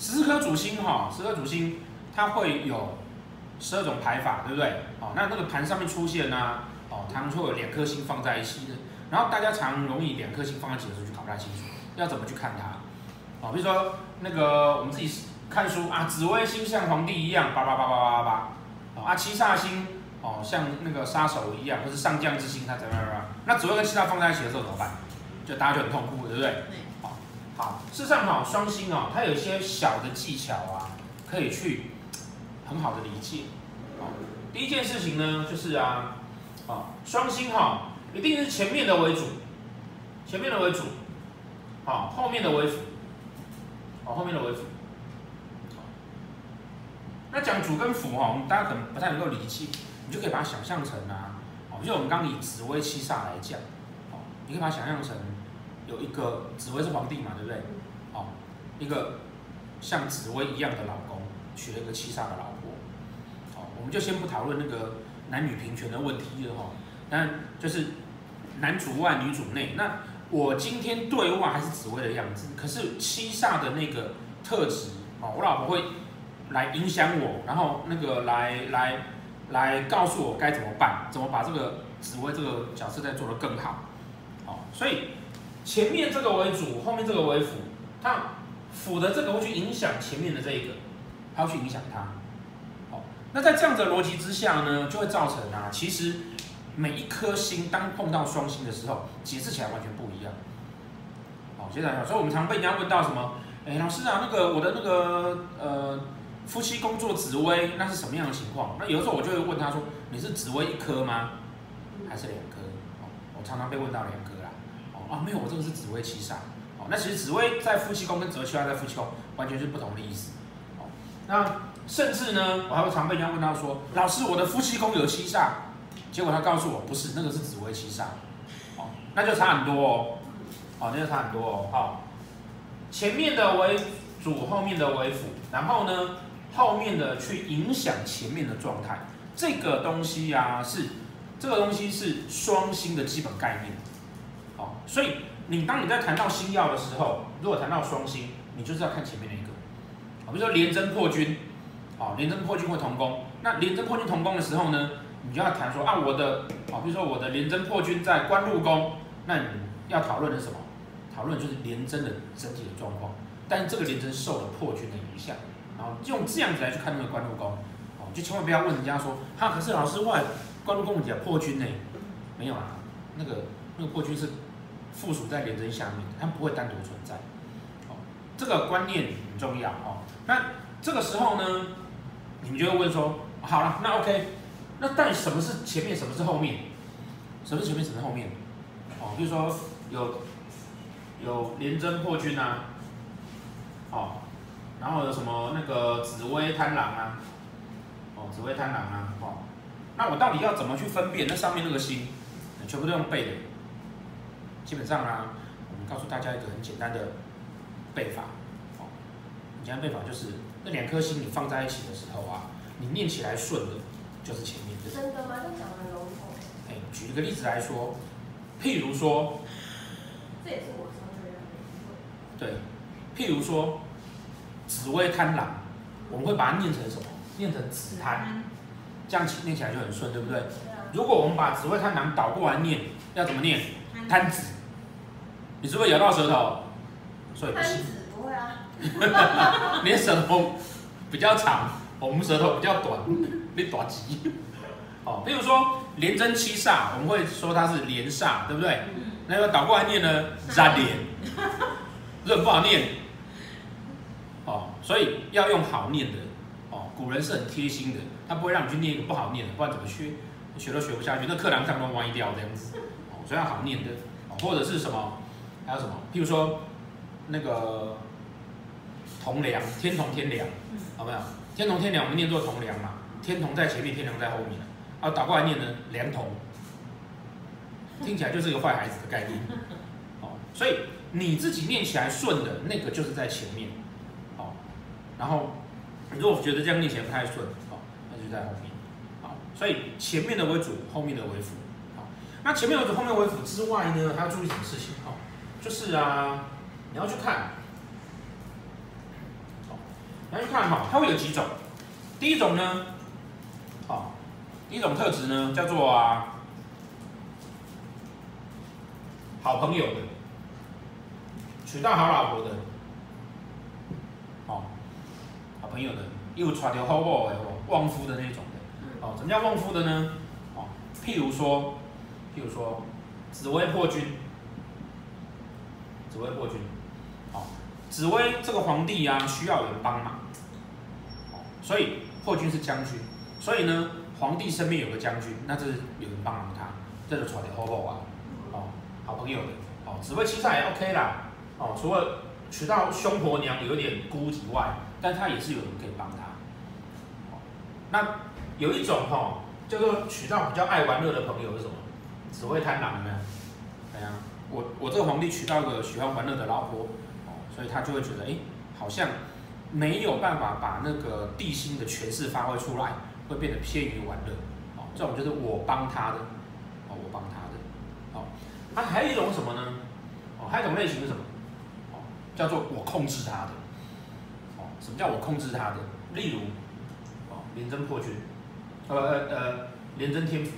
十四颗主星哈，十二主星它会有十二种排法，对不对？哦，那那个盘上面出现呢、啊，哦，它们会有两颗星放在一起的。然后大家常容易两颗星放在一起的时候就搞不太清楚，要怎么去看它？哦，比如说那个我们自己看书啊，紫微星像皇帝一样，叭叭叭叭叭叭，哦啊，七煞星哦像那个杀手一样，或是上将之星，它怎么样？那紫微跟七煞放在一起的时候怎么办？就大家就很痛苦，对不对？好，事实上哈，双星哦，它有一些小的技巧啊，可以去很好的理解。第一件事情呢，就是啊，啊，双星哈，一定是前面的为主，前面的为主，好，后面的为辅，好，后面的为辅。那讲主跟辅哈，我们大家可能不太能够理解，你就可以把它想象成啊，哦，就我们刚以紫微七煞来讲，哦，你可以把它想象成。有一个紫薇是皇帝嘛，对不对？哦，一个像紫薇一样的老公娶了一个七煞的老婆，哦，我们就先不讨论那个男女平权的问题了哈。但就是男主外女主内，那我今天对外还是紫薇的样子，可是七煞的那个特质哦，我老婆会来影响我，然后那个来来来告诉我该怎么办，怎么把这个紫薇这个角色再做得更好，哦，所以。前面这个为主，后面这个为辅，它辅的这个会去影响前面的这一个，它会去影响它。好，那在这样的逻辑之下呢，就会造成啊，其实每一颗星当碰到双星的时候，解释起来完全不一样。好，接下来，所以我们常被人家问到什么？哎，老师啊，那个我的那个呃夫妻工作紫微，那是什么样的情况？那有的时候我就会问他说，你是紫微一颗吗？还是两颗？我常常被问到两颗。啊，没有，我这个是紫微七煞。哦，那其实紫微在夫妻宫跟紫微七煞在夫妻宫完全是不同的意思。哦，那甚至呢，我还会常被人家问到说，老师，我的夫妻宫有七煞，结果他告诉我不是，那个是紫微七煞。哦，那就差很多哦。哦，那就差很多哦。好，前面的为主，后面的为辅，然后呢，后面的去影响前面的状态。这个东西呀、啊，是这个东西是双星的基本概念。所以你当你在谈到星曜的时候，如果谈到双星，你就是要看前面那一个。啊，比如说廉贞破军，啊，廉贞破军会同宫。那廉贞破军同宫的时候呢，你就要谈说啊，我的，啊，比如说我的廉贞破军在官禄宫，那你要讨论的是什么？讨论就是廉贞的整体的状况。但是这个廉贞受了破军的影响，然后用这样子来去看那个官禄宫，哦，就千万不要问人家说，哈，可是老师外官禄宫底下破军呢？没有啊，那个那个破军是。附属在廉贞下面，它不会单独存在。哦，这个观念很重要哦。那这个时候呢，你们就会问说：好了，那 OK，那到底什么是前面，什么是后面？什么是前面，什么是后面？哦，比如说有有廉贞破军啊，哦，然后有什么那个紫薇贪狼啊，哦，紫薇贪狼啊，哦，那我到底要怎么去分辨那上面那个星？全部都用背的。基本上啊，我们告诉大家一个很简单的背法，哦，简单背法就是那两颗星你放在一起的时候啊，你念起来顺的，就是前面的。真的吗？这讲笼统。哎，举一个例子来说，譬如说，这也是我常常的。对，譬如说，紫薇贪狼，我们会把它念成什么？念成紫贪，这样起念起来就很顺，对不对？对啊。如果我们把紫薇贪狼倒过来念，要怎么念？贪紫。你是不是咬到舌头？所以不行。不会啊。你的舌头比较长，我们舌头比较短，你短急。哦，比如说廉贞七煞，我们会说它是廉煞，对不对？那个倒过来念呢，杂廉，这不好念。哦，所以要用好念的。哦，古人是很贴心的，他不会让你去念一个不好念的，不然怎么学？学都学不下去，那课堂上都歪掉这样子。哦，所以要好念的，或者是什么？还有什么？譬如说，那个同梁，天同天梁，好没有？天同天梁，我们念作同梁嘛。天同在前面，天梁在后面。啊，倒过来念呢，梁同，听起来就是一个坏孩子的概念。哦，所以你自己念起来顺的那个就是在前面。哦，然后如果觉得这样念起来不太顺，哦，那就在后面。好，所以前面的为主，后面的为辅。好，那前面为主，后面为辅之外呢，还要注意什么事情？哦，就是啊，你要去看，哦，你要去看哈，它会有几种。第一种呢，哦，第一种特质呢，叫做啊，好朋友的，娶到好老婆的，哦，好朋友的，又娶到好某的旺夫的那种的，哦，什么叫旺夫的呢？哦，譬如说。譬如说，紫薇破军，紫薇破军，哦，紫薇这个皇帝啊，需要有人帮忙，哦，所以破军是将军，所以呢，皇帝身边有个将军，那就是有人帮忙他，这就传的好不好啊？哦，好朋友的，哦，紫薇其实也 OK 啦，哦，除了娶到凶婆娘有点孤以外，但他也是有人可以帮他，那有一种哈、哦，叫做娶到比较爱玩乐的朋友是什么？只会贪狼呢？对啊，我我这个皇帝娶到个喜欢玩乐的老婆，哦，所以他就会觉得，哎，好像没有办法把那个帝辛的权势发挥出来，会变得偏于玩乐，哦，这种就是我帮他的，哦，我帮他的，哦，那还有一种什么呢？哦，还有一种类型是什么？哦，叫做我控制他的，哦，什么叫我控制他的？例如，哦，廉贞破军，呃呃呃，廉贞天府。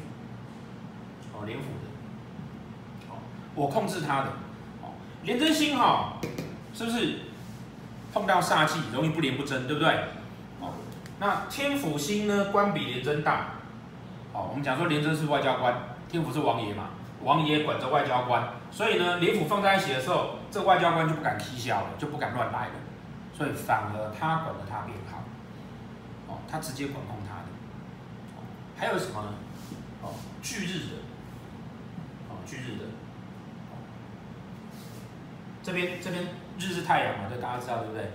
廉府的，哦，我控制他的，哦，廉贞星哈，是不是碰到煞气容易不廉不贞，对不对？哦，那天府星呢，官比廉贞大，哦，我们讲说廉贞是外交官，天府是王爷嘛，王爷管着外交官，所以呢，廉府放在一起的时候，这外交官就不敢踢笑了，就不敢乱来了，所以反而他管着他变好，哦，他直接管控他的，还有什么呢？哦，巨日的。巨日的，这边这边日是太阳嘛，这大家知道对不对？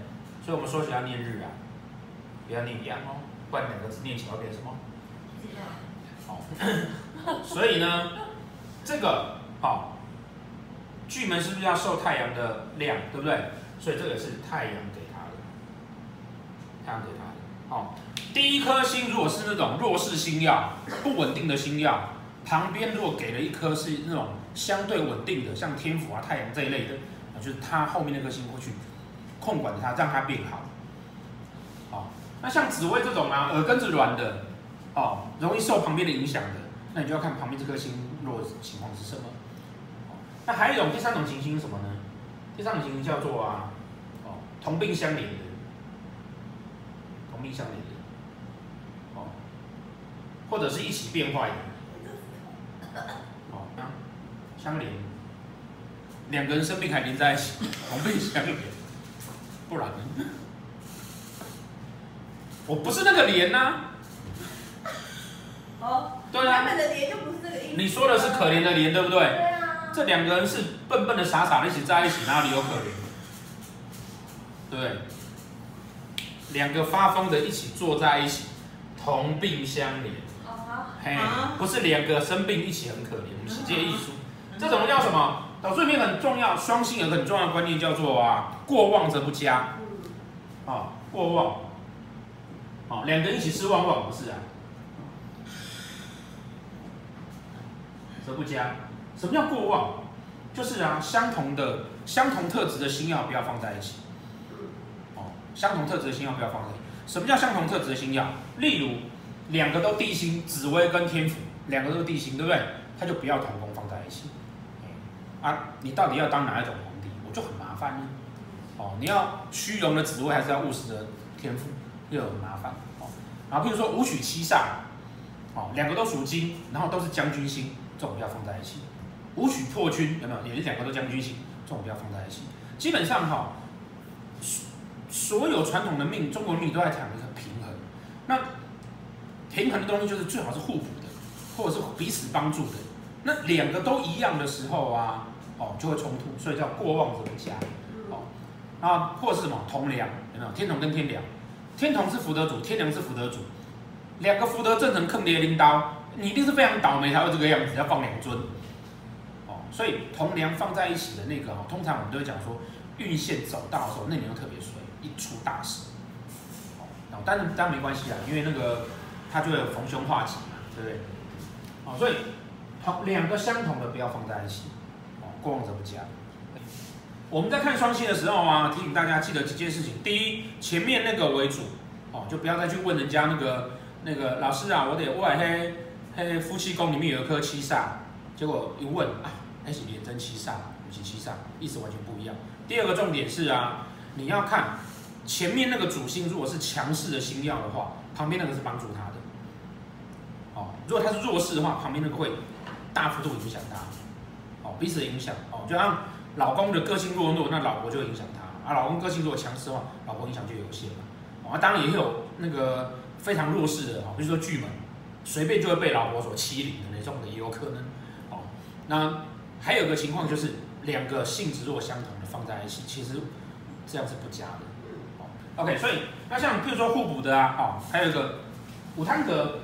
所以我们说起来要念日啊，不要念阳哦，不然两个字念起来会变什么？好，所以呢，这个好，巨门是不是要受太阳的亮，对不对？所以这个是太阳给他的，太阳给他的。好，第一颗星如果是那种弱势星耀，不稳定的星曜。旁边如果给了一颗是那种相对稳定的，像天府啊、太阳这一类的，就是它后面那颗星会去控管它，让它变好。好，那像紫微这种啊，耳根子软的，哦，容易受旁边的影响的，那你就要看旁边这颗星落的情况是什么。那还有一种第三种情形是什么呢？第三种情形叫做啊，哦，同病相怜的，同病相怜的，哦，或者是一起变坏的。哦，相连，两个人生病还连在一起，同病相怜，不然呢？我不是那个连呐。哦，对啊。他们的连就不是这个意思。你说的是可怜的连，对不对？对啊。这两个人是笨笨的、傻傻的一起在一起，哪里有可怜？对。两个发疯的一起坐在一起，同病相怜。嘿，不是两个生病一起很可怜，我们世界艺术，这种叫什么？导数里面很重要，双性有个很重要的观念叫做啊，过旺则不佳。啊，过旺，啊，两个人一起吃旺旺不是啊，则不佳。什么叫过旺？就是啊，相同的相同特质的星曜不要放在一起。哦，相同特质的星曜不要放在一起。什么叫相同特质的星曜？例如。两个都帝辛，紫微跟天府，两个都是帝辛，对不对？他就不要同宫放在一起。啊，你到底要当哪一种皇帝？我就很麻烦呢。哦，你要虚荣的紫微，还是要务实的天府？又很麻烦。哦，然后譬如说武曲七煞，哦，两个都属金，然后都是将军星，这种不要放在一起。武曲破军有没有？也是两个都将军星，这种不要放在一起。基本上哈，所有传统的命，中国命都在讲一个平衡。那平衡的东西就是最好是互补的，或者是彼此帮助的。那两个都一样的时候啊，哦，就会冲突，所以叫过旺则不佳。哦，啊，或者是什么同梁，有没有？天同跟天梁，天同是福德主，天梁是福德主，两个福德正成，坑爹拎刀，你一定是非常倒霉才会这个样子，要放两尊。哦，所以同梁放在一起的那个，通常我们都会讲说，运线走到的时候，那年又特别衰，一出大事。哦，但是当然没关系啊，因为那个。它就会逢凶化吉嘛，对不对？好，所以同两个相同的不要放在一起，哦，过往者不加。我们在看双星的时候啊，提醒大家记得几件事情。第一，前面那个为主，哦，就不要再去问人家那个那个老师啊，我得问嘿嘿夫妻宫里面有一颗七煞，结果一问啊，还是连贞七煞，不是七煞，意思完全不一样。第二个重点是啊，你要看前面那个主星如果是强势的星曜的话，旁边那个是帮助他的。如果他是弱势的话，旁边那个会大幅度影响他。哦，彼此影响。哦，就像。老公的个性弱弱，那老婆就会影响他；啊，老公个性如果强势的话，老婆影响就有限嘛。啊，当然也有那个非常弱势的，比如说巨门，随便就会被老婆所欺凌的那种的也有可能。哦，那还有个情况就是两个性质如果相同的放在一起，其实这样是不佳的。哦，OK，所以那像比如说互补的啊，哦，还有一个武贪格，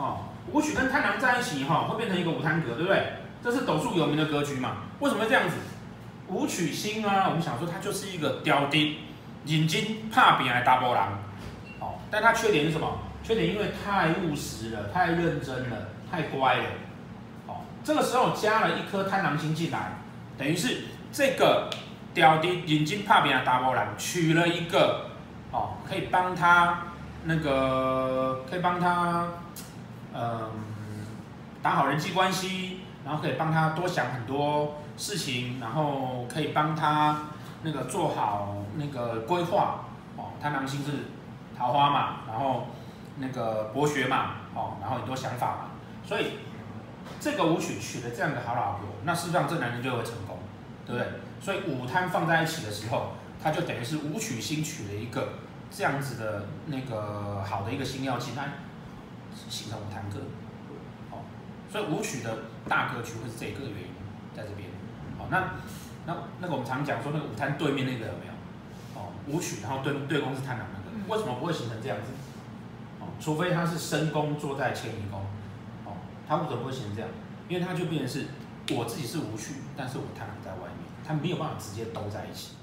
哦，武曲跟贪狼在一起哈，会变成一个五贪格，对不对？这是斗数有名的格局嘛？为什么会这样子？武曲星啊，我们想说它就是一个刁丁，引经怕饼来大波浪，哦，但它缺点是什么？缺点因为太务实了，太认真了，太乖了，哦，这个时候加了一颗贪狼星进来，等于是这个刁丁引经怕饼来大波浪，取了一个哦，可以帮他那个，可以帮他，嗯，打好人际关系。然后可以帮他多想很多事情，然后可以帮他那个做好那个规划哦。贪狼星是桃花嘛，然后那个博学嘛，哦，然后很多想法嘛，所以这个武曲娶了这样的好老婆，那事实上这男人就会成功，对不对？所以五贪放在一起的时候，他就等于是武曲星娶了一个这样子的那个好的一个星曜进来，形成武贪格。所以武曲的大格局会是这个原因，在这边。好，那那那个我们常讲说那个武贪对面那个有没有？哦，武曲然后对对宫是贪狼那个，为什么不会形成这样子？哦，除非他是申宫坐在迁移宫，哦，他为什么不会形成这样？因为他就变成是我自己是武曲，但是我贪狼在外面，他没有办法直接兜在一起。